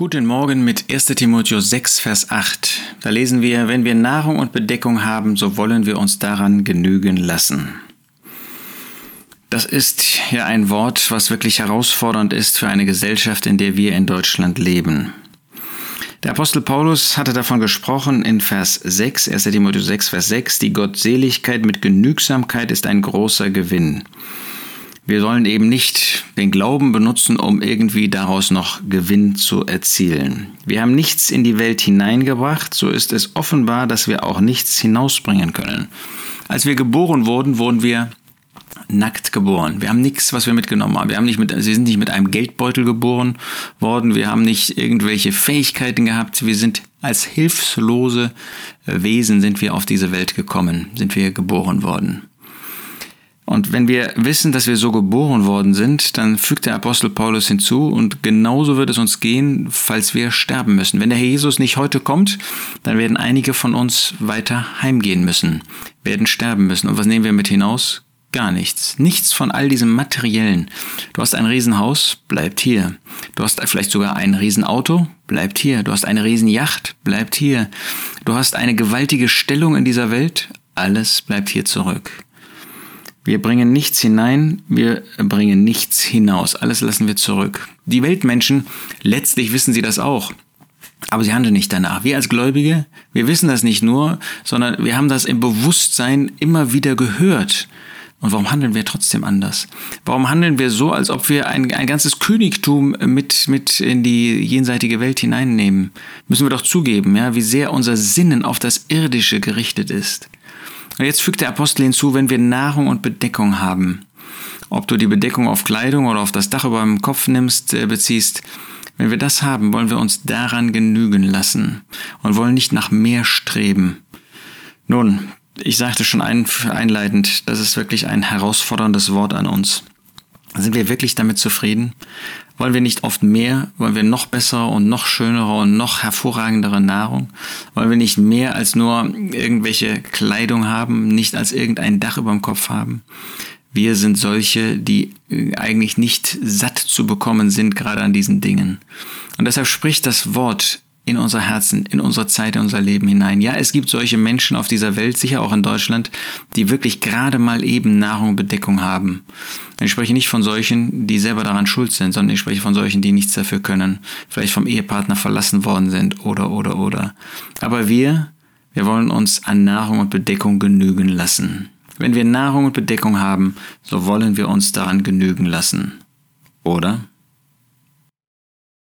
Guten Morgen mit 1 Timotheus 6, Vers 8. Da lesen wir, wenn wir Nahrung und Bedeckung haben, so wollen wir uns daran genügen lassen. Das ist ja ein Wort, was wirklich herausfordernd ist für eine Gesellschaft, in der wir in Deutschland leben. Der Apostel Paulus hatte davon gesprochen in Vers 6, 1 Timotheus 6, Vers 6, die Gottseligkeit mit Genügsamkeit ist ein großer Gewinn. Wir sollen eben nicht den Glauben benutzen, um irgendwie daraus noch Gewinn zu erzielen. Wir haben nichts in die Welt hineingebracht, so ist es offenbar, dass wir auch nichts hinausbringen können. Als wir geboren wurden, wurden wir nackt geboren. Wir haben nichts, was wir mitgenommen haben. Wir haben nicht mit, sie sind nicht mit einem Geldbeutel geboren worden. Wir haben nicht irgendwelche Fähigkeiten gehabt. Wir sind als hilflose Wesen sind wir auf diese Welt gekommen, sind wir geboren worden. Und wenn wir wissen, dass wir so geboren worden sind, dann fügt der Apostel Paulus hinzu und genauso wird es uns gehen, falls wir sterben müssen. Wenn der Herr Jesus nicht heute kommt, dann werden einige von uns weiter heimgehen müssen, werden sterben müssen. Und was nehmen wir mit hinaus? Gar nichts. Nichts von all diesem Materiellen. Du hast ein Riesenhaus, bleibt hier. Du hast vielleicht sogar ein Riesenauto, bleibt hier. Du hast eine Riesenjacht, bleibt hier. Du hast eine gewaltige Stellung in dieser Welt, alles bleibt hier zurück. Wir bringen nichts hinein, wir bringen nichts hinaus. Alles lassen wir zurück. Die Weltmenschen, letztlich wissen sie das auch. Aber sie handeln nicht danach. Wir als Gläubige, wir wissen das nicht nur, sondern wir haben das im Bewusstsein immer wieder gehört. Und warum handeln wir trotzdem anders? Warum handeln wir so, als ob wir ein, ein ganzes Königtum mit, mit in die jenseitige Welt hineinnehmen? Müssen wir doch zugeben, ja, wie sehr unser Sinnen auf das Irdische gerichtet ist. Und jetzt fügt der Apostel hinzu, wenn wir Nahrung und Bedeckung haben. Ob du die Bedeckung auf Kleidung oder auf das Dach über dem Kopf nimmst, äh, beziehst, wenn wir das haben, wollen wir uns daran genügen lassen und wollen nicht nach mehr streben. Nun, ich sagte schon einleitend, das ist wirklich ein herausforderndes Wort an uns. Sind wir wirklich damit zufrieden? Wollen wir nicht oft mehr? Wollen wir noch bessere und noch schönere und noch hervorragendere Nahrung? Wollen wir nicht mehr als nur irgendwelche Kleidung haben, nicht als irgendein Dach über dem Kopf haben? Wir sind solche, die äh, eigentlich nicht satt zu bekommen sind, gerade an diesen Dingen. Und deshalb spricht das Wort in unser Herzen, in unsere Zeit, in unser Leben hinein. Ja, es gibt solche Menschen auf dieser Welt, sicher auch in Deutschland, die wirklich gerade mal eben Nahrung und Bedeckung haben. Ich spreche nicht von solchen, die selber daran schuld sind, sondern ich spreche von solchen, die nichts dafür können, vielleicht vom Ehepartner verlassen worden sind oder, oder, oder. Aber wir, wir wollen uns an Nahrung und Bedeckung genügen lassen. Wenn wir Nahrung und Bedeckung haben, so wollen wir uns daran genügen lassen. Oder?